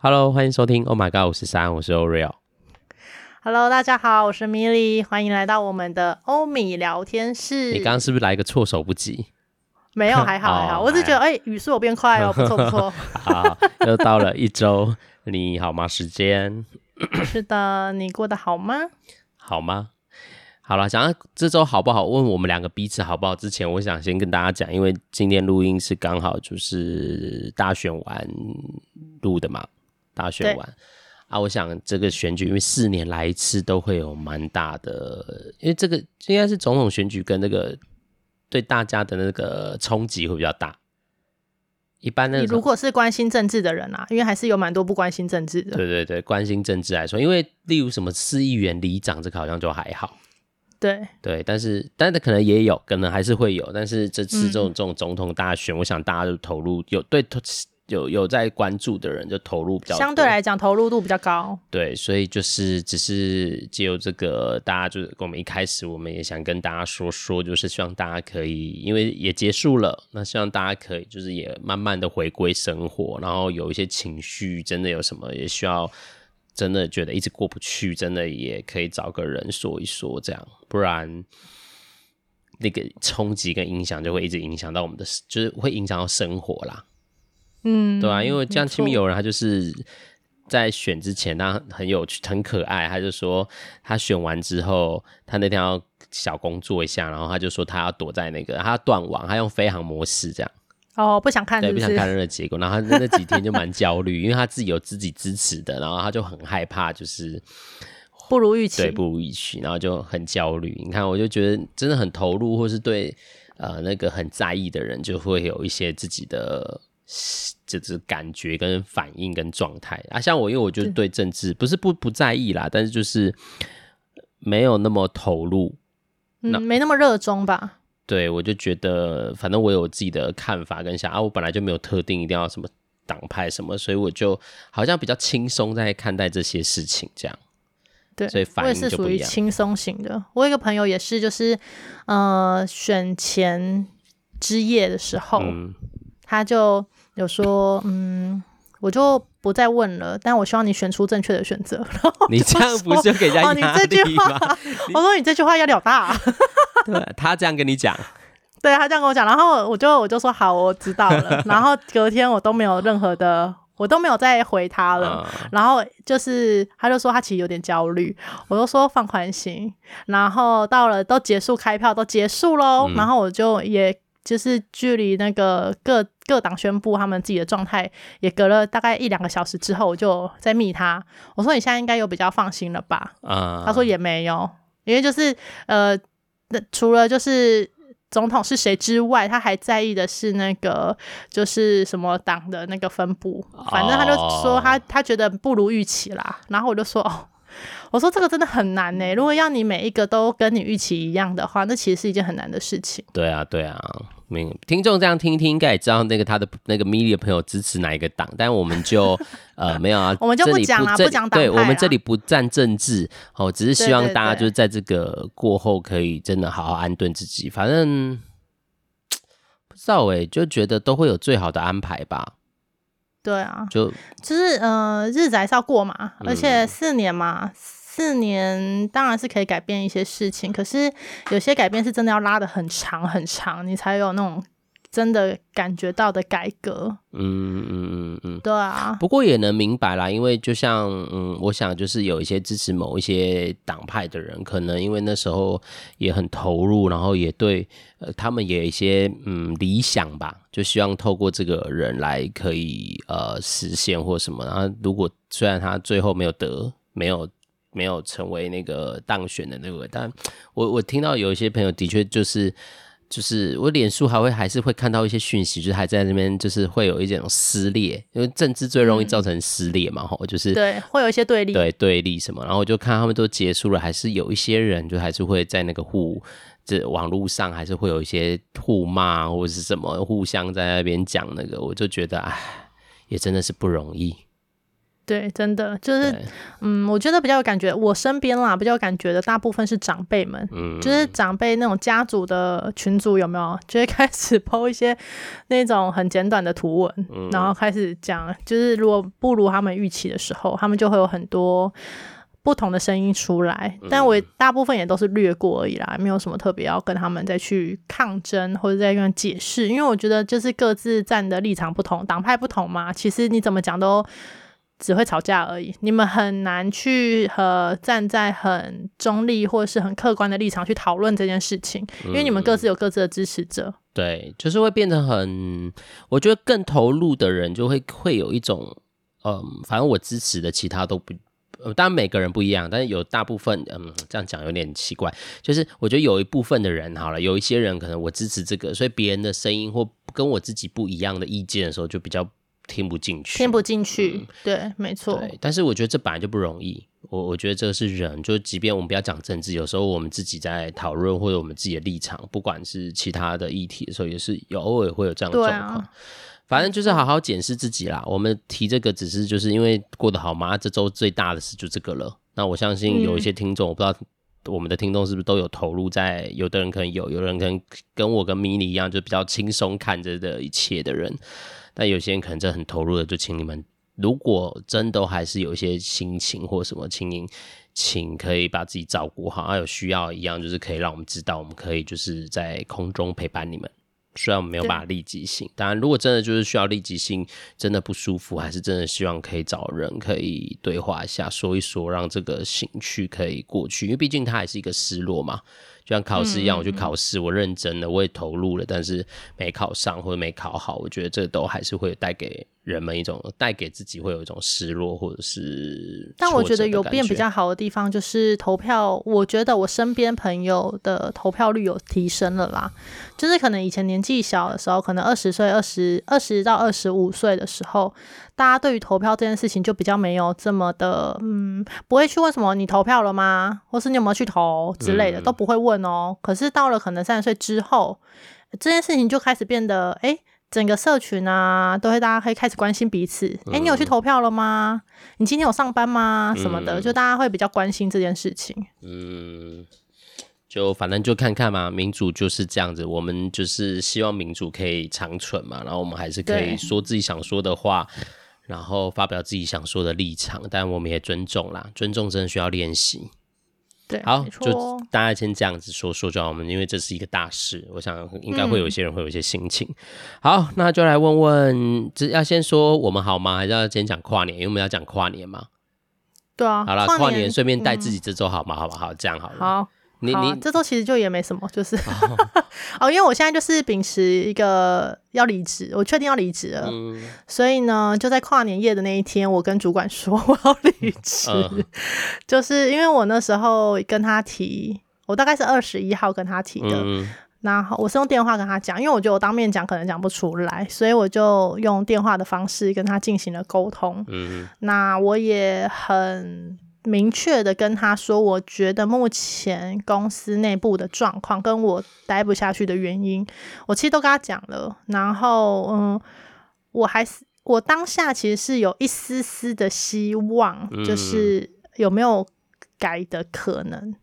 Hello，欢迎收听。Oh my God，我是三，我是 Oreo。Hello，大家好，我是 Milly，欢迎来到我们的欧米聊天室。你刚刚是不是来一个措手不及？没有，还好还好，我只觉得哎，语速有变快哦，不错不错。好，又到了一周 你好吗时间？是的，你过得好吗？好吗？好了，想要这周好不好？问我们两个彼此好不好之前，我想先跟大家讲，因为今天录音是刚好就是大选完录的嘛，大选完啊，我想这个选举，因为四年来一次都会有蛮大的，因为这个应该是总统选举跟那个对大家的那个冲击会比较大。一般的，你如果是关心政治的人啊，因为还是有蛮多不关心政治的。对对对，关心政治来说，因为例如什么市议员、里长，这个好像就还好。对对，但是但是可能也有可能还是会有，但是这次这种、嗯、这种总统大选，我想大家都投入有对有有在关注的人就投入比较相对来讲投入度比较高。对，所以就是只是借由这个，大家就是跟我们一开始我们也想跟大家说说，就是希望大家可以，因为也结束了，那希望大家可以就是也慢慢的回归生活，然后有一些情绪真的有什么也需要。真的觉得一直过不去，真的也可以找个人说一说，这样，不然那个冲击跟影响就会一直影响到我们的，就是会影响到生活啦。嗯，对啊，因为像亲密友人，他就是在选之前，他很有趣，很可爱，他就说他选完之后，他那天要小工作一下，然后他就说他要躲在那个，他要断网，他用飞行模式这样。哦，不想看是不是？对，不想看任何结果。然后他那几天就蛮焦虑，因为他自己有自己支持的，然后他就很害怕，就是不如预期，对，不如预期，然后就很焦虑。你看，我就觉得真的很投入，或是对呃那个很在意的人，就会有一些自己的就是感觉跟反应跟状态啊。像我，因为我就对政治不是不不在意啦，但是就是没有那么投入，嗯，没那么热衷吧。对，我就觉得，反正我有自己的看法跟想啊，我本来就没有特定一定要什么党派什么，所以我就好像比较轻松在看待这些事情，这样。对，所以反应就不一样。我也是属于轻松型的。我有一个朋友也是，就是呃，选前之夜的时候，嗯、他就有说，嗯。我就不再问了，但我希望你选出正确的选择。你这样不是给人家压力吗？哦、你这句话，我说你这句话压力好大、啊。对，他这样跟你讲，对，他这样跟我讲，然后我就我就说好，我知道了。然后隔天我都没有任何的，我都没有再回他了。嗯、然后就是他就说他其实有点焦虑，我就说放宽心。然后到了都结束开票都结束喽，嗯、然后我就也。就是距离那个各各党宣布他们自己的状态，也隔了大概一两个小时之后，我就在密他，我说你现在应该有比较放心了吧？啊，他说也没有，因为就是呃，那除了就是总统是谁之外，他还在意的是那个就是什么党的那个分布，反正他就说他他觉得不如预期啦，然后我就说哦。我说这个真的很难呢。如果要你每一个都跟你预期一样的话，那其实是一件很难的事情。对啊，对啊，明听众这样听听，应该也知道那个他的那个 Milly 的朋友支持哪一个党，但我们就 呃没有啊，我们就不讲啊，不讲党派。对，我们这里不占政治，哦，只是希望大家就是在这个过后可以真的好好安顿自己。反正 不知道哎，就觉得都会有最好的安排吧。对啊，就就是呃，日子还是要过嘛，而且四年嘛，嗯、四年当然是可以改变一些事情，可是有些改变是真的要拉的很长很长，你才有那种。真的感觉到的改革，嗯嗯嗯嗯，对啊。不过也能明白啦，因为就像嗯，我想就是有一些支持某一些党派的人，可能因为那时候也很投入，然后也对呃他们也有一些嗯理想吧，就希望透过这个人来可以呃实现或什么。然后如果虽然他最后没有得，没有没有成为那个当选的那个，但我我听到有一些朋友的确就是。就是我脸书还会还是会看到一些讯息，就是还在那边，就是会有一种撕裂，因为政治最容易造成撕裂嘛，吼、嗯，就是对，会有一些对立，对对立什么，然后我就看他们都结束了，还是有一些人就还是会在那个互这网络上还是会有一些互骂或者是什么互相在那边讲那个，我就觉得哎，也真的是不容易。对，真的就是，嗯，我觉得比较有感觉，我身边啦比较有感觉的大部分是长辈们，嗯，就是长辈那种家族的群组有没有，就会开始 po 一些那种很简短的图文，嗯、然后开始讲，就是如果不如他们预期的时候，他们就会有很多不同的声音出来，但我大部分也都是略过而已啦，没有什么特别要跟他们再去抗争或者再用解释，因为我觉得就是各自站的立场不同，党派不同嘛，其实你怎么讲都。只会吵架而已，你们很难去和站在很中立或者是很客观的立场去讨论这件事情，因为你们各自有各自的支持者。嗯、对，就是会变得很，我觉得更投入的人就会会有一种，嗯，反正我支持的其他都不，当然每个人不一样，但是有大部分，嗯，这样讲有点奇怪，就是我觉得有一部分的人好了，有一些人可能我支持这个，所以别人的声音或跟我自己不一样的意见的时候，就比较。听不进去，听不进去，嗯、对，没错。对，但是我觉得这本来就不容易。我我觉得这个是人，就即便我们不要讲政治，有时候我们自己在讨论或者我们自己的立场，不管是其他的议题的时候，也是有偶尔会有这样的状况。啊、反正就是好好检视自己啦。我们提这个只是就是因为过得好吗？这周最大的事就这个了。那我相信有一些听众，嗯、我不知道我们的听众是不是都有投入在，有的人可能有，有的人可能跟我跟迷你一样，就比较轻松看着的一切的人。但有些人可能真的很投入的，就请你们，如果真的还是有一些心情或什么，请您，请可以把自己照顾好，还有需要一样，就是可以让我们知道，我们可以就是在空中陪伴你们。虽然我们没有办法立即性，当然，如果真的就是需要立即性，真的不舒服，还是真的希望可以找人可以对话一下，说一说，让这个情绪可以过去，因为毕竟它还是一个失落嘛。就像考试一样，我去考试，我认真了，我也投入了，但是没考上或者没考好，我觉得这都还是会带给人们一种，带给自己会有一种失落或者是。但我觉得有变比较好的地方就是投票，我觉得我身边朋友的投票率有提升了啦。就是可能以前年纪小的时候，可能二十岁、二十二十到二十五岁的时候。大家对于投票这件事情就比较没有这么的，嗯，不会去问什么你投票了吗，或是你有没有去投之类的，都不会问哦。可是到了可能三十岁之后，这件事情就开始变得，哎，整个社群啊，都会大家可以开始关心彼此。哎，你有去投票了吗？你今天有上班吗？什么的，就大家会比较关心这件事情。嗯，就反正就看看嘛，民主就是这样子，我们就是希望民主可以长存嘛，然后我们还是可以说自己想说的话。然后发表自己想说的立场，但我们也尊重啦，尊重真的需要练习。对，好，就大家先这样子说说就好。我们因为这是一个大事，我想应该会有一些人会有一些心情。嗯、好，那就来问问，这要先说我们好吗？还是要先讲跨年？因为我们要讲跨年嘛。对啊。好了，跨年顺便带自己这周好吗？好不好？这样好了。好。你你这周其实就也没什么，就是 哦，因为我现在就是秉持一个要离职，我确定要离职了，嗯、所以呢，就在跨年夜的那一天，我跟主管说我要离职，嗯、就是因为我那时候跟他提，我大概是二十一号跟他提的，嗯、然后我是用电话跟他讲，因为我觉得我当面讲可能讲不出来，所以我就用电话的方式跟他进行了沟通，嗯、那我也很。明确的跟他说，我觉得目前公司内部的状况跟我待不下去的原因，我其实都跟他讲了。然后，嗯，我还是我当下其实是有一丝丝的希望，就是有没有改的可能，嗯、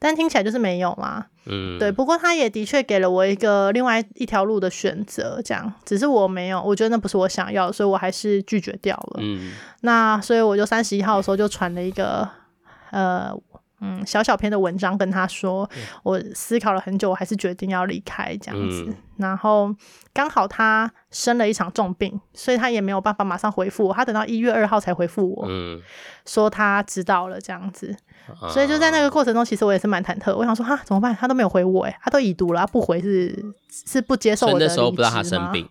但听起来就是没有嘛。嗯，对。不过他也的确给了我一个另外一条路的选择，这样。只是我没有，我觉得那不是我想要，所以我还是拒绝掉了。嗯，那所以我就三十一号的时候就传了一个，呃，嗯，小小篇的文章跟他说，嗯、我思考了很久，我还是决定要离开这样子。嗯、然后刚好他生了一场重病，所以他也没有办法马上回复我，他等到一月二号才回复我，嗯、说他知道了这样子。所以就在那个过程中，其实我也是蛮忐忑。我想说，哈，怎么办？他都没有回我，哎，他都已读了，他不回是是不接受我的？那时候不知道他生病，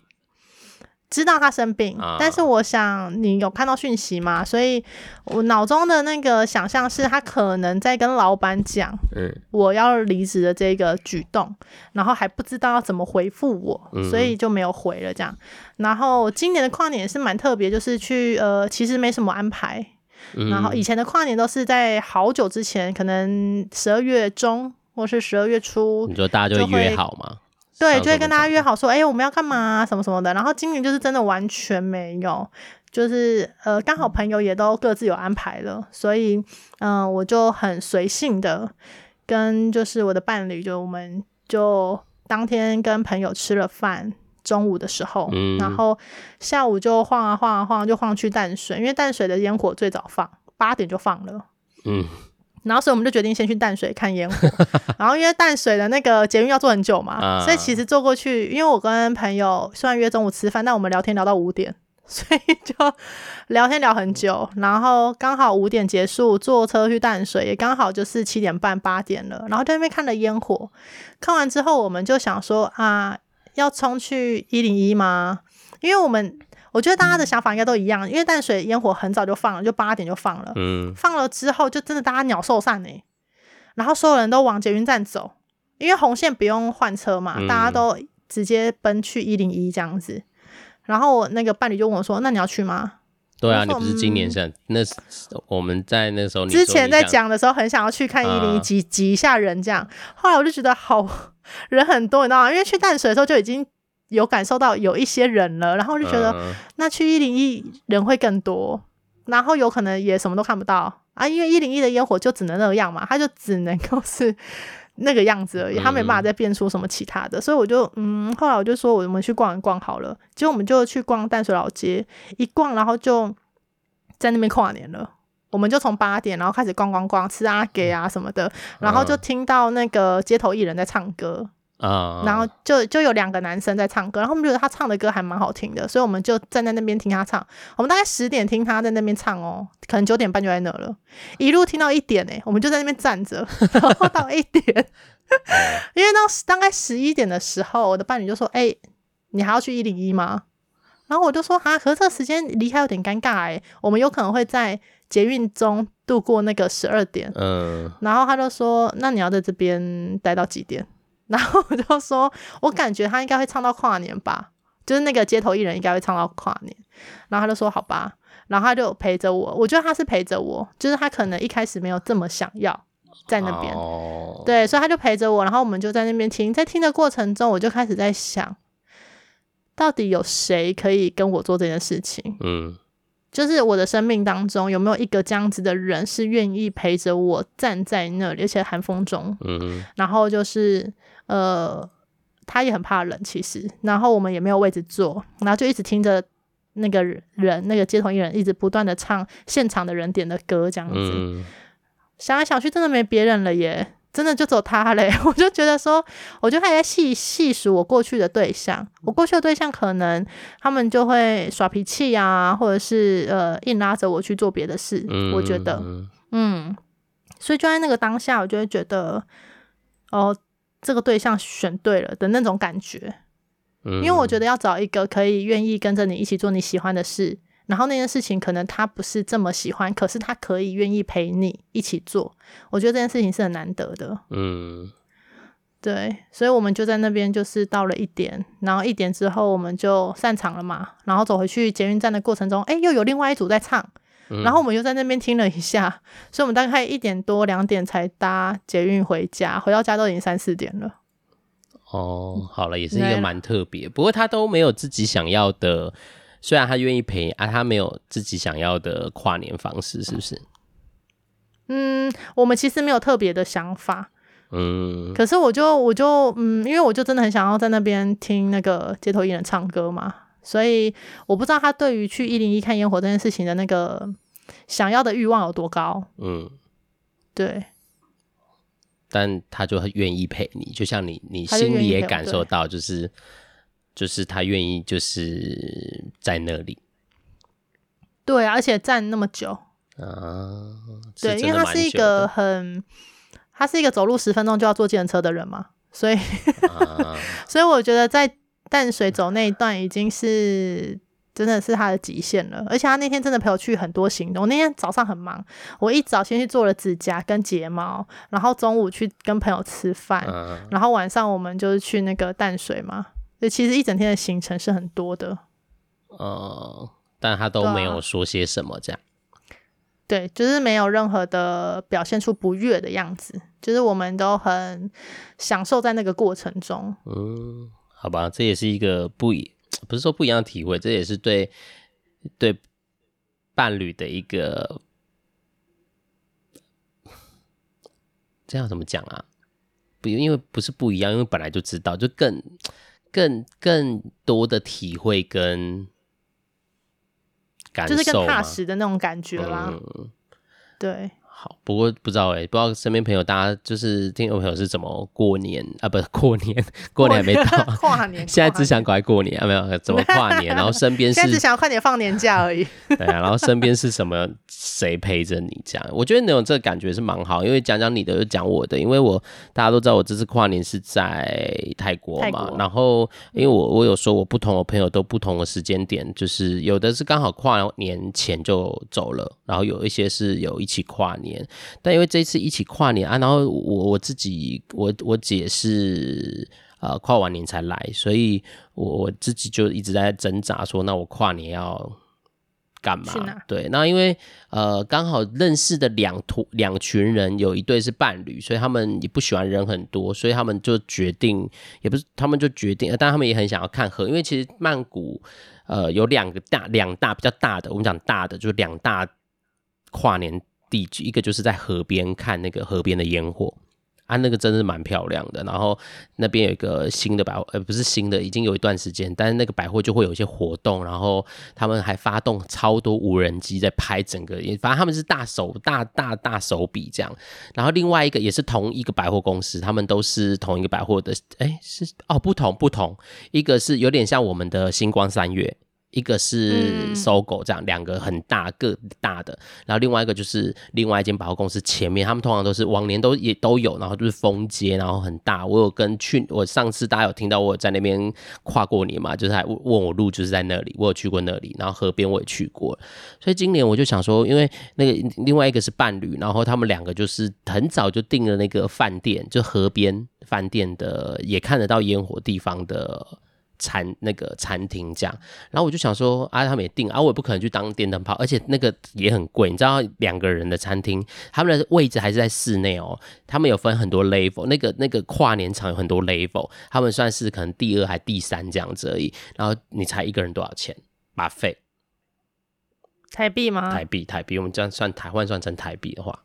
知道他生病，啊、但是我想你有看到讯息吗？所以我脑中的那个想象是他可能在跟老板讲，嗯，我要离职的这个举动，然后还不知道要怎么回复我，所以就没有回了这样。然后今年的跨年也是蛮特别，就是去呃，其实没什么安排。然后以前的跨年都是在好久之前，可能十二月中或是十二月初，你说大家就会约好吗？对，就会跟大家约好说，哎、欸，我们要干嘛、啊，什么什么的。然后今年就是真的完全没有，就是呃，刚好朋友也都各自有安排了，所以嗯、呃，我就很随性的跟就是我的伴侣，就我们就当天跟朋友吃了饭，中午的时候，嗯、然后下午就晃啊晃啊晃，就晃去淡水，因为淡水的烟火最早放，八点就放了，嗯。然后，所以我们就决定先去淡水看烟火。然后，因为淡水的那个捷运要坐很久嘛，啊、所以其实坐过去，因为我跟朋友虽然约中午吃饭，但我们聊天聊到五点，所以就聊天聊很久。然后刚好五点结束，坐车去淡水，也刚好就是七点半八点了。然后在那边看了烟火，看完之后，我们就想说啊，要冲去一零一吗？因为我们。我觉得大家的想法应该都一样，因为淡水烟火很早就放了，就八点就放了。嗯，放了之后就真的大家鸟兽散呢，然后所有人都往捷运站走，因为红线不用换车嘛，大家都直接奔去一零一这样子。然后我那个伴侣就问我说：“那你要去吗？”对啊，你不是今年是？那我们在那时候之前在讲的时候很想要去看一零一挤挤一下人这样，后来我就觉得好人很多，你知道吗？因为去淡水的时候就已经。有感受到有一些人了，然后就觉得、嗯、那去一零一人会更多，然后有可能也什么都看不到。啊，因为一零一的烟火就只能那个样嘛，它就只能够是那个样子而已，他没办法再变出什么其他的，嗯、所以我就嗯，后来我就说我们去逛一逛好了，结果我们就去逛淡水老街，一逛然后就在那边跨年了，我们就从八点然后开始逛逛逛，吃阿给啊什么的，然后就听到那个街头艺人在唱歌。Uh, 然后就就有两个男生在唱歌，然后我们觉得他唱的歌还蛮好听的，所以我们就站在那边听他唱。我们大概十点听他在那边唱哦，可能九点半就在那了，一路听到一点诶，我们就在那边站着，然后到一点，因为当时大概十一点的时候，我的伴侣就说：“哎，你还要去一零一吗？”然后我就说：“啊，可是这个时间离开有点尴尬诶，我们有可能会在捷运中度过那个十二点。”嗯，然后他就说：“那你要在这边待到几点？”然后我就说，我感觉他应该会唱到跨年吧，就是那个街头艺人应该会唱到跨年。然后他就说好吧，然后他就陪着我。我觉得他是陪着我，就是他可能一开始没有这么想要在那边，哦、对，所以他就陪着我。然后我们就在那边听，在听的过程中，我就开始在想，到底有谁可以跟我做这件事情？嗯。就是我的生命当中有没有一个这样子的人是愿意陪着我站在那里，而且寒风中，嗯，然后就是呃，他也很怕冷，其实，然后我们也没有位置坐，然后就一直听着那个人，那个街头艺人一直不断的唱现场的人点的歌，这样子，嗯、想来想去，真的没别人了耶。真的就走他嘞，我就觉得说，我就还在细细数我过去的对象，我过去的对象可能他们就会耍脾气啊，或者是呃硬拉着我去做别的事。嗯、我觉得，嗯，所以就在那个当下，我就会觉得，哦，这个对象选对了的那种感觉。嗯、因为我觉得要找一个可以愿意跟着你一起做你喜欢的事。然后那件事情可能他不是这么喜欢，可是他可以愿意陪你一起做。我觉得这件事情是很难得的。嗯，对，所以我们就在那边，就是到了一点，然后一点之后我们就散场了嘛。然后走回去捷运站的过程中，哎，又有另外一组在唱，嗯、然后我们又在那边听了一下，所以我们大概一点多两点才搭捷运回家，回到家都已经三四点了。哦，好了，也是一个蛮特别，不过他都没有自己想要的。虽然他愿意陪啊，他没有自己想要的跨年方式，是不是？嗯，我们其实没有特别的想法。嗯，可是我就我就嗯，因为我就真的很想要在那边听那个街头艺人唱歌嘛，所以我不知道他对于去一零一看烟火这件事情的那个想要的欲望有多高。嗯，对。但他就很愿意陪你，就像你，你心里也感受到，就是。就是他愿意，就是在那里，对啊，而且站那么久啊，对，因为他是一个很，他是一个走路十分钟就要坐计程车的人嘛，所以，啊、所以我觉得在淡水走那一段已经是真的是他的极限了，而且他那天真的陪我去很多行动。我那天早上很忙，我一早先去做了指甲跟睫毛，然后中午去跟朋友吃饭，啊、然后晚上我们就是去那个淡水嘛。对，其实一整天的行程是很多的，呃，但他都没有说些什么，这样。对，就是没有任何的表现出不悦的样子，就是我们都很享受在那个过程中。嗯，好吧，这也是一个不一，不是说不一样的体会，这也是对对伴侣的一个，这样怎么讲啊？不，因为不是不一样，因为本来就知道，就更 更更多的体会跟感受，就是更踏实的那种感觉啦。嗯、对。好，不过不知道哎、欸，不知道身边朋友，大家就是听众朋友是怎么过年啊？不是过年，过年还没到，跨年，现在只想赶快过年啊？没有，怎么跨年？然后身边是 现在只想要快点放年假而已。对啊，然后身边是什么？谁陪着你？这样，我觉得那种这个感觉是蛮好，因为讲讲你的，就讲我的，因为我大家都知道我这次跨年是在泰国嘛，国然后因为我我有说我不同的朋友都不同的时间点，就是有的是刚好跨年前就走了，然后有一些是有一起跨年。但因为这次一起跨年啊，然后我我自己我我姐是呃跨完年才来，所以我我自己就一直在挣扎说，那我跨年要干嘛？对，那因为呃刚好认识的两图两群人有一对是伴侣，所以他们也不喜欢人很多，所以他们就决定也不是他们就决定，但他们也很想要看河，因为其实曼谷呃有两个大两大比较大的，我们讲大的就是两大跨年。地一个就是在河边看那个河边的烟火啊，那个真的是蛮漂亮的。然后那边有一个新的百货，呃，不是新的，已经有一段时间，但是那个百货就会有一些活动，然后他们还发动超多无人机在拍整个，反正他们是大手大大大手笔这样。然后另外一个也是同一个百货公司，他们都是同一个百货的，哎，是哦，不同不同，一个是有点像我们的星光三月。一个是 SOGO 这样，两个很大个大的，然后另外一个就是另外一间百货公司前面，他们通常都是往年都也都有，然后就是封街，然后很大。我有跟去，我上次大家有听到我在那边跨过年嘛，就是还问我路，就是在那里，我有去过那里，然后河边我也去过，所以今年我就想说，因为那个另外一个是伴侣，然后他们两个就是很早就订了那个饭店，就河边饭店的，也看得到烟火地方的。餐那个餐厅这样，然后我就想说啊，他们也订啊，我也不可能去当电灯泡，而且那个也很贵，你知道，两个人的餐厅，他们的位置还是在室内哦，他们有分很多 level，那个那个跨年场有很多 level，他们算是可能第二还第三这样子而已，然后你猜一个人多少钱？Buffet？台币吗？台币，台币，我们这样算台换算成台币的话，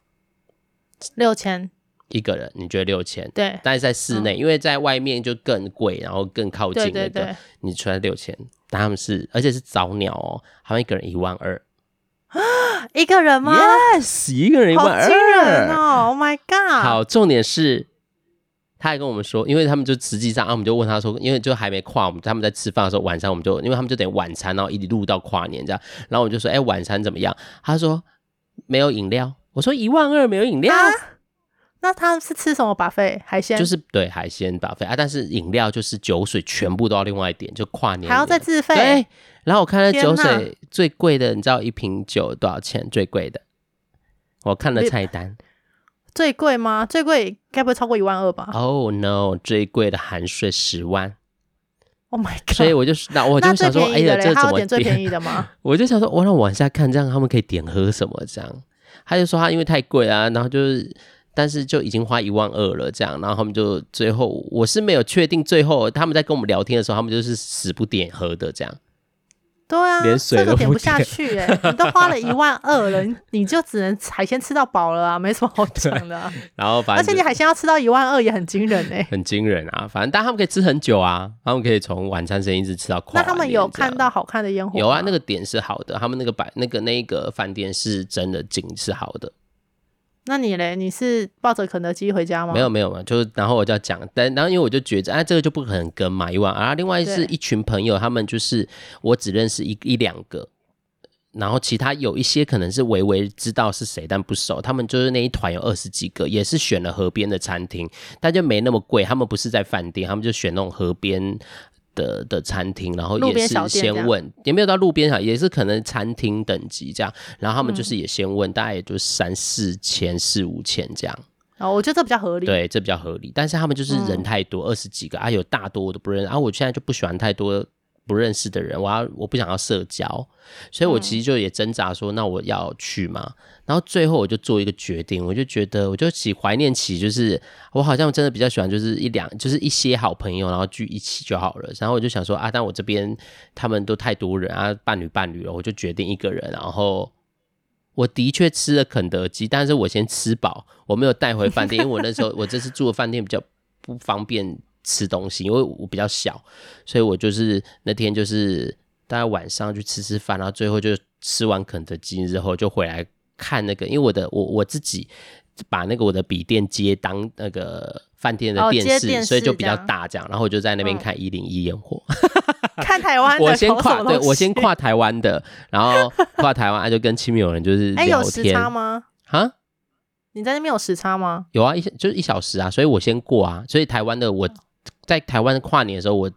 六千。一个人你觉得六千？对，但是在室内，嗯、因为在外面就更贵，然后更靠近那个，对对对，你出来六千，但他们是而且是早鸟哦，他们一个人一万二，一个人吗？Yes，一个人一万二，好惊人哦！Oh my god！好，重点是，他还跟我们说，因为他们就实际上啊，我们就问他说，因为就还没跨，我们他们在吃饭的时候，晚上我们就因为他们就等晚餐，然后一路到跨年这样，然后我就说，哎、欸，晚餐怎么样？他说没有饮料，我说一万二没有饮料。啊那他是吃什么 buffet？海鲜就是对海鲜 buffet 啊，但是饮料就是酒水全部都要另外一点，就跨年还要再自费。对，然后我看了酒水最贵的，你知道一瓶酒多少钱？最贵的，我看了菜单，最贵吗？最贵该不会超过一万二吧？Oh no，最贵的含税十万。Oh my god！所以我就那 我就想说，哎呀，这怎么点最便宜的吗？我就想说，我让我往下看，这样他们可以点喝什么？这样他就说他因为太贵啊，然后就是。但是就已经花一万二了，这样，然后他们就最后，我是没有确定，最后他们在跟我们聊天的时候，他们就是死不点喝的，这样。对啊，连水都点，不下去，哎，你都花了一万二了，你 就只能海鲜吃到饱了啊，没什么好讲的啊。然后反正，而且你海鲜要吃到一万二也很惊人哎，很惊人啊。反正但他们可以吃很久啊，他们可以从晚餐时间一直吃到。那他们有看到好看的烟火？有啊，那个点是好的，他们那个摆那个那个饭店是真的景是好的。那你嘞？你是抱着肯德基回家吗？没有没有嘛，就是然后我就要讲，但然后因为我就觉得，哎，这个就不可能跟嘛，一万。然后另外是一群朋友，他们就是我只认识一一两个，然后其他有一些可能是微微知道是谁，但不熟。他们就是那一团有二十几个，也是选了河边的餐厅，但就没那么贵。他们不是在饭店，他们就选那种河边。的的餐厅，然后也是先问，也没有到路边上，也是可能餐厅等级这样，然后他们就是也先问，嗯、大概也就三四千、四五千这样。哦，我觉得这比较合理。对，这比较合理。但是他们就是人太多，二十、嗯、几个啊，有大多我都不认识啊。我现在就不喜欢太多不认识的人，我要我不想要社交，所以我其实就也挣扎说，那我要去吗？然后最后我就做一个决定，我就觉得我就起怀念起，就是我好像真的比较喜欢，就是一两就是一些好朋友，然后聚一起就好了。然后我就想说啊，但我这边他们都太多人啊，伴侣伴侣了，我就决定一个人。然后我的确吃了肯德基，但是我先吃饱，我没有带回饭店，因为我那时候我这次住的饭店比较不方便吃东西，因为我比较小，所以我就是那天就是大概晚上去吃吃饭，然后最后就吃完肯德基之后就回来。看那个，因为我的我我自己把那个我的笔电接当那个饭店的电视，所以就比较大这样，然后我就在那边看一零一烟火，嗯、看台湾。我先跨，对我先跨台湾的，然后跨台湾，就跟亲密友人就是聊天。哎、欸，有时差吗？啊？你在那边有时差吗？有啊，一就是一小时啊，所以我先过啊。所以台湾的我在台湾跨年的时候，我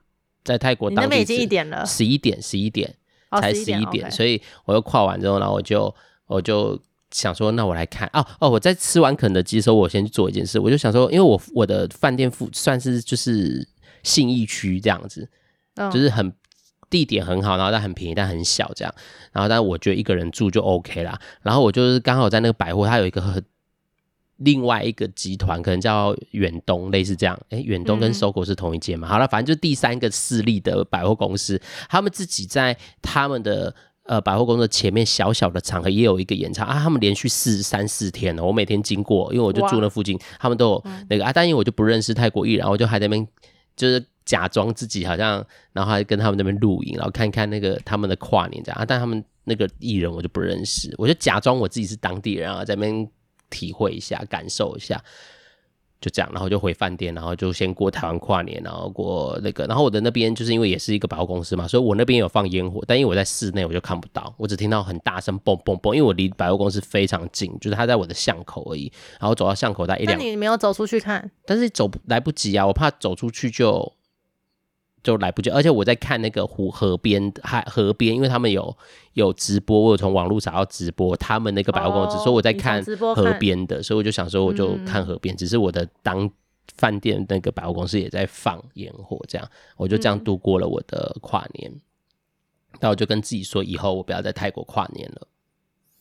在泰国当地，已经一点了，十一点，十一点才十一点，所以我又跨完之后，然后我就我就。想说，那我来看哦哦，我在吃完肯德基的时候，我先去做一件事。我就想说，因为我我的饭店附算是就是信义区这样子，嗯、就是很地点很好，然后但很便宜，但很小这样。然后但我觉得一个人住就 OK 啦。然后我就是刚好在那个百货，它有一个很另外一个集团，可能叫远东，类似这样。哎，远东跟 SOGO 是同一间嘛？嗯、好了，反正就是第三个势力的百货公司，他们自己在他们的。呃，百货公司前面小小的场合也有一个演唱啊，他们连续四三四天了，我每天经过，因为我就住那附近，他们都有那个、嗯、啊，但因为我就不认识泰国艺人，我就还在那边就是假装自己好像，然后还跟他们那边录影，然后看看那个他们的跨年这样啊，但他们那个艺人我就不认识，我就假装我自己是当地人啊，在那边体会一下，感受一下。就这样，然后就回饭店，然后就先过台湾跨年，然后过那个，然后我的那边就是因为也是一个百货公司嘛，所以我那边有放烟火，但因为我在室内，我就看不到，我只听到很大声嘣嘣嘣，因为我离百货公司非常近，就是它在我的巷口而已，然后走到巷口大概一两，那你没有走出去看？但是走来不及啊，我怕走出去就。就来不及，而且我在看那个湖河边海河边，因为他们有有直播，我有从网络找到直播，他们那个百货公司，哦、所以我在看河边的，所以我就想说我就看河边，嗯、只是我的当饭店那个百货公司也在放烟火，这样我就这样度过了我的跨年。那、嗯、我就跟自己说，以后我不要在泰国跨年了。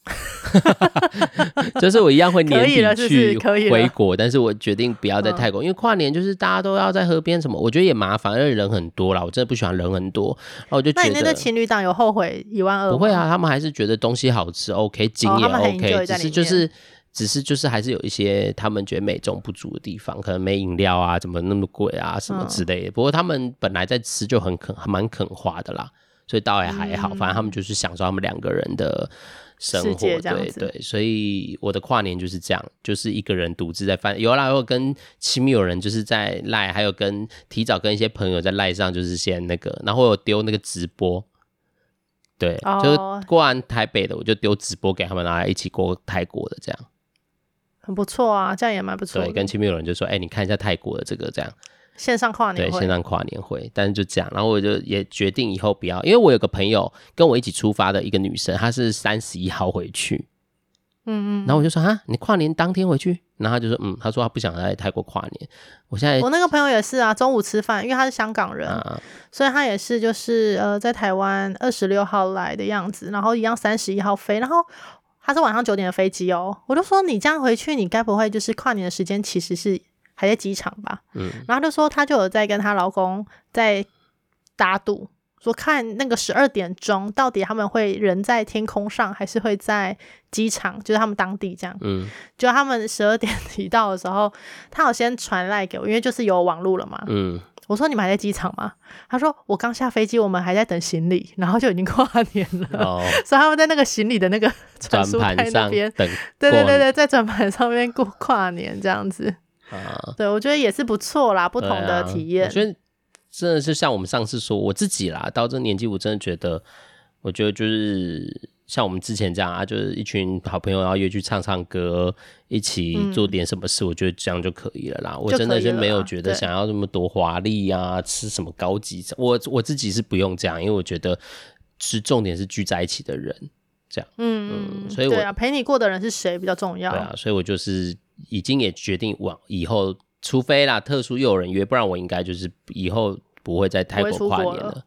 就是我一样会年底去回国，但是我决定不要在泰国，因为跨年就是大家都要在河边什么，我觉得也麻烦，因为人很多啦，我真的不喜欢人很多。然后我就觉得，那你那个情侣档有后悔一万二？不会啊，他们还是觉得东西好吃，OK，景也 OK，只是就是只是就是还是有一些他们觉得美中不足的地方，可能没饮料啊，怎么那么贵啊，什么之类的。不过他们本来在吃就很肯，蛮肯花的啦，所以倒也还好，反正他们就是享受他们两个人的。生活对对，所以我的跨年就是这样，就是一个人独自在翻有啦，有跟亲密友人就是在赖，还有跟提早跟一些朋友在赖上，就是先那个，然后我有丢那个直播，对，哦、就是过完台北的，我就丢直播给他们，然后一起过泰国的这样，很不错啊，这样也蛮不错。对，跟亲密友人就说，哎、欸，你看一下泰国的这个这样。线上跨年会，对，线上跨年会，但是就这样，然后我就也决定以后不要，因为我有个朋友跟我一起出发的一个女生，她是三十一号回去，嗯嗯，然后我就说啊，你跨年当天回去，然后她就说嗯，她说她不想在泰国跨年。我现在我那个朋友也是啊，中午吃饭，因为他是香港人，啊、所以他也是就是呃在台湾二十六号来的样子，然后一样三十一号飞，然后他是晚上九点的飞机哦，我就说你这样回去，你该不会就是跨年的时间其实是。还在机场吧，嗯，然后就说她就有在跟她老公在打赌，说看那个十二点钟到底他们会人在天空上，还是会在机场，就是他们当地这样，嗯，就他们十二点提到的时候，他有先传来给我，因为就是有网络了嘛，嗯，我说你们还在机场吗？他说我刚下飞机，我们还在等行李，然后就已经跨年了，哦，所以他们在那个行李的那个转盘上边。等，对对对对，在转盘上面过跨年这样子。啊，对，我觉得也是不错啦，不同的体验。我觉得真的是像我们上次说，我自己啦，到这个年纪，我真的觉得，我觉得就是像我们之前这样啊，就是一群好朋友，然后约去唱唱歌，一起做点什么事，嗯、我觉得这样就可以了啦。我真的是没有觉得想要那么多华丽啊，吃什么高级，我我自己是不用这样，因为我觉得是重点是聚在一起的人，这样。嗯嗯，所以我对啊，陪你过的人是谁比较重要？对啊，所以我就是。已经也决定往以后，除非啦特殊又有人约，不然我应该就是以后不会在泰国跨年了。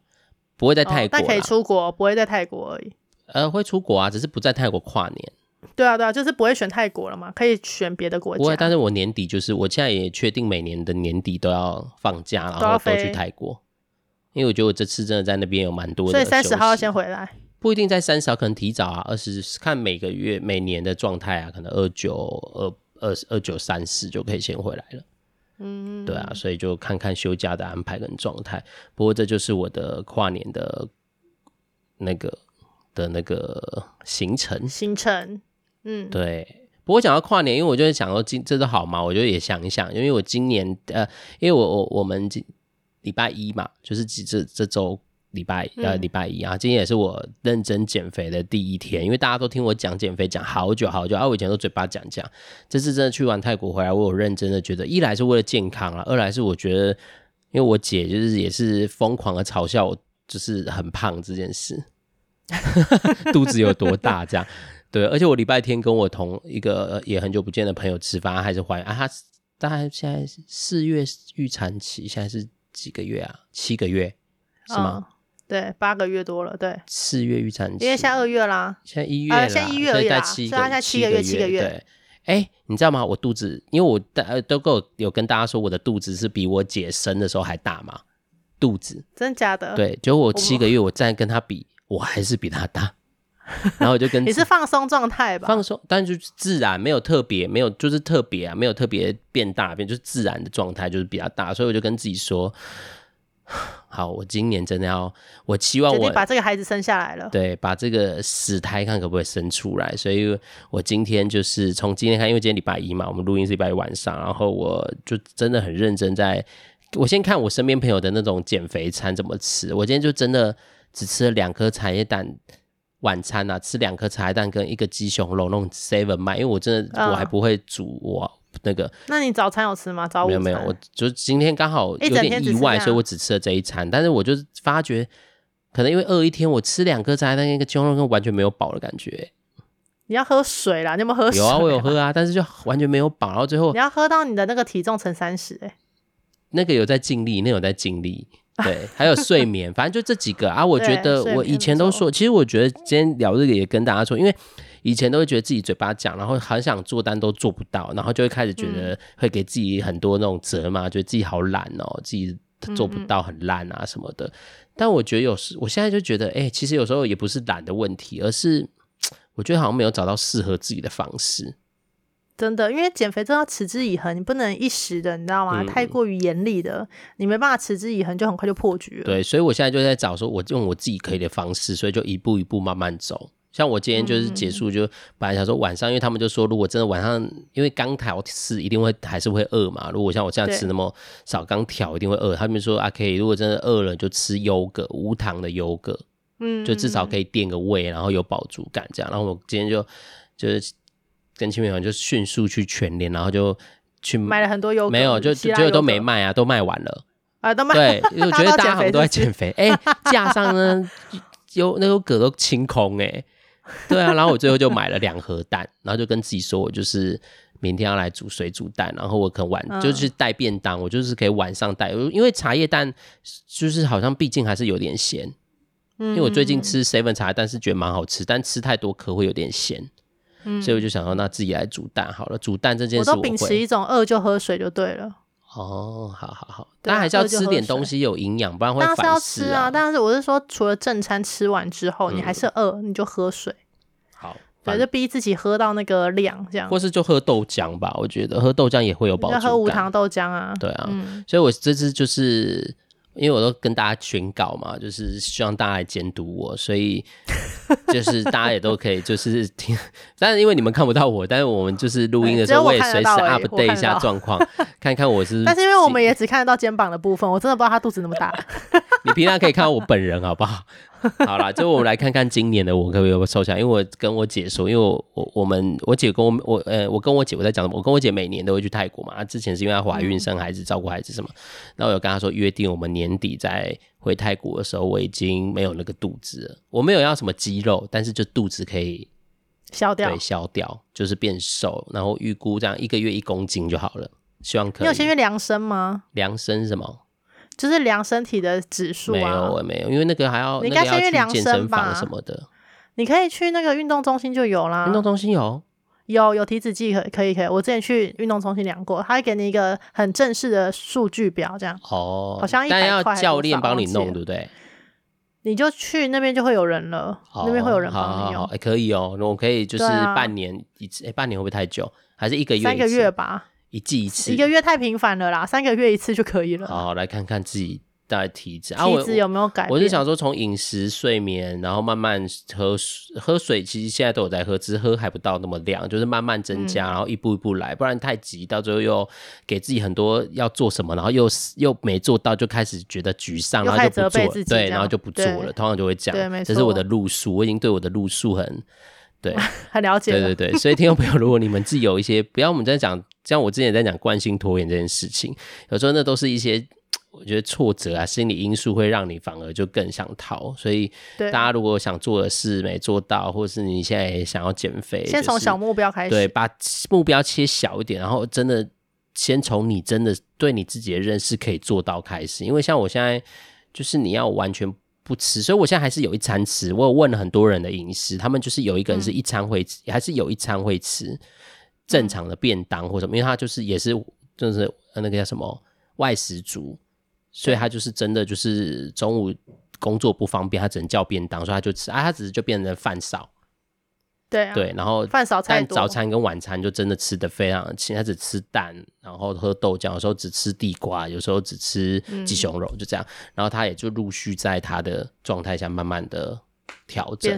不会在泰国，但可以出国，不会在泰国而已。呃，会出国啊，只是不在泰国跨年。对啊，对啊，就是不会选泰国了嘛，可以选别的国家。不会，但是我年底就是，我现在也确定每年的年底都要放假，然后都去泰国，因为我觉得我这次真的在那边有蛮多的。所以三十号要先回来，不一定在三十号，可能提早啊，二十看每个月每年的状态啊，可能二九二二二九三四就可以先回来了。嗯，对啊，所以就看看休假的安排跟状态。不过这就是我的跨年的那个的那个行程行程。嗯，对。不过讲到跨年，因为我就是想说今这都好嘛，我就也想一想，因为我今年呃，因为我我我们今礼拜一嘛，就是这这周礼拜呃礼拜一啊，今天也是我认真减肥的第一天，因为大家都听我讲减肥讲好久好久啊，我以前都嘴巴讲讲，这次真的去完泰国回来，我有认真的觉得，一来是为了健康啊，二来是我觉得，因为我姐就是也是疯狂的嘲笑我，就是很胖这件事，肚子有多大这样。对，而且我礼拜天跟我同一个也很久不见的朋友吃饭，还是怀孕啊，他大概现在四月预产期，现在是几个月啊？七个月是吗？哦、对，八个月多了，对。四月预产期，因为现在二月啦，现在一月了，现在一月而已啦，所以他现在七个月，七个月。对，哎，你知道吗？我肚子，因为我大都够有跟大家说，我的肚子是比我姐生的时候还大嘛，肚子。真的假的？对，结果我七个月，我再跟她比，我还是比她大。然后我就跟 你是放松状态吧，放松，但就是自然，没有特别，没有就是特别啊，没有特别变大变，就是自然的状态，就是比较大，所以我就跟自己说，好，我今年真的要，我期望我把这个孩子生下来了，对，把这个死胎看可不可以生出来，所以我今天就是从今天看，因为今天礼拜一嘛，我们录音是礼拜一晚上，然后我就真的很认真在，我先看我身边朋友的那种减肥餐怎么吃，我今天就真的只吃了两颗茶叶蛋。晚餐啊，吃两颗茶叶蛋跟一个鸡胸肉，那种 seven 卖，因为我真的我还不会煮我那个。那你早餐有吃吗？早午餐没有没有，我就今天刚好有点意外，所以我只吃了这一餐。但是我就发觉，可能因为饿一天，我吃两颗茶叶蛋跟一个鸡胸肉，跟完全没有饱的感觉。你要喝水啦，你有没有喝水？有啊，我有喝啊，但是就完全没有饱，然后最后你要喝到你的那个体重乘三十，哎，那个有在尽力，那个有在尽力。对，还有睡眠，反正就这几个啊。我觉得我以前都说，其实我觉得今天聊这个也跟大家说，因为以前都会觉得自己嘴巴讲，然后很想做，但都做不到，然后就会开始觉得会给自己很多那种责骂，觉得自己好懒哦，自己做不到很烂啊什么的。但我觉得有时，我现在就觉得，哎，其实有时候也不是懒的问题，而是我觉得好像没有找到适合自己的方式。真的，因为减肥真的要持之以恒，你不能一时的，你知道吗？嗯、太过于严厉的，你没办法持之以恒，就很快就破局了。对，所以我现在就在找说，我用我自己可以的方式，所以就一步一步慢慢走。像我今天就是结束，就本来想说晚上，因为他们就说，如果真的晚上，因为刚调吃一定会还是会饿嘛。如果像我这样吃那么少，刚调一定会饿。他们说啊，可以，如果真的饿了，就吃优格，无糖的优格，嗯，就至少可以垫个胃，然后有饱足感这样。然后我今天就就是。跟亲朋友就迅速去全联，然后就去买了很多优格，没有就结果都没卖啊，都卖完了啊，都卖。对，我觉得大家好像都在减肥，哎、欸，架上呢有那个格都清空哎、欸，对啊，然后我最后就买了两盒蛋，然后就跟自己说，我就是明天要来煮水煮蛋，然后我可能晚、嗯、就是带便当，我就是可以晚上带，因为茶叶蛋就是好像毕竟还是有点咸，嗯，因为我最近吃 seven 茶叶蛋是觉得蛮好吃，但吃太多颗会有点咸。嗯，所以我就想说，那自己来煮蛋好了。煮蛋这件事我，我都秉持一种饿就喝水就对了。哦，好好好，但还是要吃点东西有营养，不然会反噬啊。当然是要吃啊，但是我是说，除了正餐吃完之后，你还是饿，你就喝水。好，反正逼自己喝到那个量，这样。或是就喝豆浆吧，我觉得喝豆浆也会有饱足感。喝无糖豆浆啊。对啊，所以我这次就是。因为我都跟大家宣告嘛，就是希望大家来监督我，所以 就是大家也都可以就是听，但是因为你们看不到我，但是我们就是录音的时候，我也随时 update 一下状况，看看我是。但是因为我们也只看得到肩膀的部分，我真的不知道他肚子那么大。你平常可以看到我本人，好不好？好啦，就我们来看看今年的我可不可以瘦下来，因为我跟我姐说，因为我我我们我姐跟我我呃我跟我姐我在讲什么？我跟我姐每年都会去泰国嘛，之前是因为她怀孕生孩子照顾孩子什么，然后我有跟她说约定我们年底在回泰国的时候，我已经没有那个肚子了，我没有要什么肌肉，但是就肚子可以消掉，对，消掉就是变瘦，然后预估这样一个月一公斤就好了，希望可以。你有先去量身吗？量身什么？就是量身体的指数啊。没有，我没有，因为那个还要，你应该先去量健身房什么的。你可以去那个运动中心就有啦。运动中心有，有有体脂计可可以可以。我之前去运动中心量过，他会给你一个很正式的数据表，这样。哦。好像一百块。但要教练帮你弄，对不对？你就去那边就会有人了，哦、那边会有人帮你用。哎、欸，可以哦，我可以就是半年一次，哎、啊欸，半年会不会太久？还是一个月？三个月吧，一季一次。一个月太频繁了啦，三个月一次就可以了。好，来看看自己。大体质，体质有没有改变？我是想说，从饮食、睡眠，然后慢慢喝喝水，其实现在都有在喝，只是喝还不到那么量，就是慢慢增加，嗯、然后一步一步来，不然太急，到最后又给自己很多要做什么，然后又又没做到，就开始觉得沮丧，然后就不做，对，然后就不做了，通常就会这样。对，没错。这是我的路数，我已经对我的路数很对 很了解。对对对，所以听众朋友，如果你们自己有一些，不要我们在讲，像我之前在讲惯性拖延这件事情，有时候那都是一些。我觉得挫折啊，心理因素会让你反而就更想逃。所以，大家如果想做的事没做到，或是你现在也想要减肥，先从小目标开始，对，把目标切小一点，然后真的先从你真的对你自己的认识可以做到开始。因为像我现在，就是你要完全不吃，所以我现在还是有一餐吃。我有问了很多人的饮食，他们就是有一个人是一餐会吃，嗯、还是有一餐会吃正常的便当或什么，因为他就是也是就是那个叫什么外食族。所以他就是真的就是中午工作不方便，他只能叫便当，所以他就吃啊，他只是就变成饭少，对啊，对，然后饭少菜，但早餐跟晚餐就真的吃的非常的轻，他只吃蛋，然后喝豆浆，有时候只吃地瓜，有时候只吃鸡胸肉，就这样，然后他也就陆续在他的状态下慢慢的调整，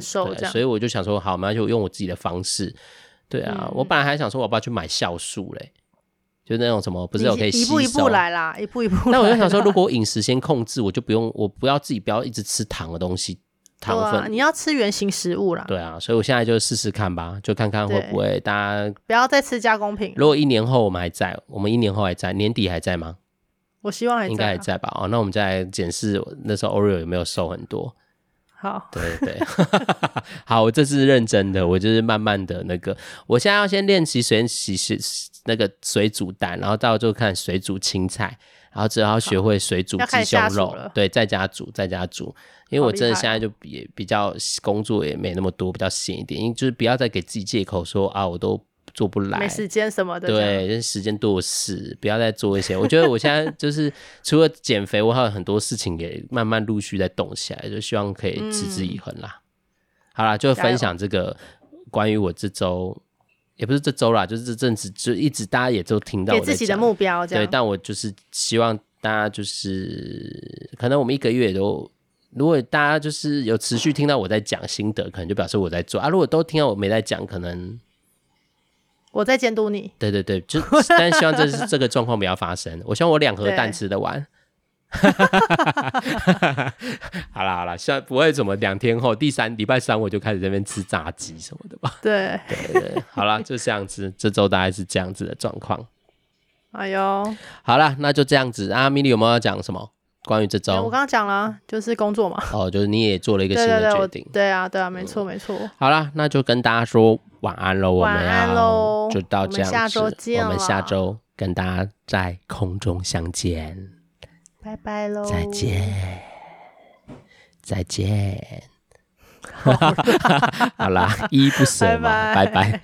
所以我就想说，好，那就用我自己的方式，对啊，嗯、我本来还想说，我不要去买酵素嘞。就那种什么，不是有可以，一步一步来啦，一步一步来。那我就想说，如果饮食先控制，我就不用，我不要自己不要一直吃糖的东西，糖分。啊、你要吃原形食物啦。对啊，所以我现在就试试看吧，就看看会不会大家不要再吃加工品。如果一年后我们还在，我们一年后还在，年底还在吗？我希望还在，应该还在吧。哦，那我们再来检视那时候 Oreo 有没有瘦很多。好，对对。对，好，我这次认真的，我就是慢慢的那个，我现在要先练习水洗洗那个水煮蛋，然后到时候看水煮青菜，然后之后要学会水煮鸡胸肉，对，在家煮，在家煮，因为我真的现在就比比较工作也没那么多，比较闲一点，因为就是不要再给自己借口说啊，我都。做不来，没时间什么的。对，就是时间多的是，不要再做一些。我觉得我现在 就是除了减肥，我还有很多事情也慢慢陆续在动起来，就希望可以持之以恒啦。嗯、好啦，就分享这个关于我这周，也不是这周啦，就是这阵子就一直大家也都听到我自己的目标，对，但我就是希望大家就是可能我们一个月都，如果大家就是有持续听到我在讲心得，可能就表示我在做啊。如果都听到我没在讲，可能。我在监督你。对对对，就 但希望这是这个状况不要发生。我希望我两盒蛋吃得完。好啦好啦，希望不会怎么两天后第三礼拜三我就开始在那边吃炸鸡什么的吧。对对对，好啦，就这样子，这周大概是这样子的状况。哎呦，好啦，那就这样子啊。米莉有没有要讲什么关于这周？我刚刚讲了，就是工作嘛。哦，就是你也做了一个新的决定。对啊对啊，没错没错。好啦，那就跟大家说。晚安喽，晚安喽，我们就到这样子，我们下周见，我们下周跟大家在空中相见，拜拜喽，再见，再见，好啦，依依不舍嘛。拜拜。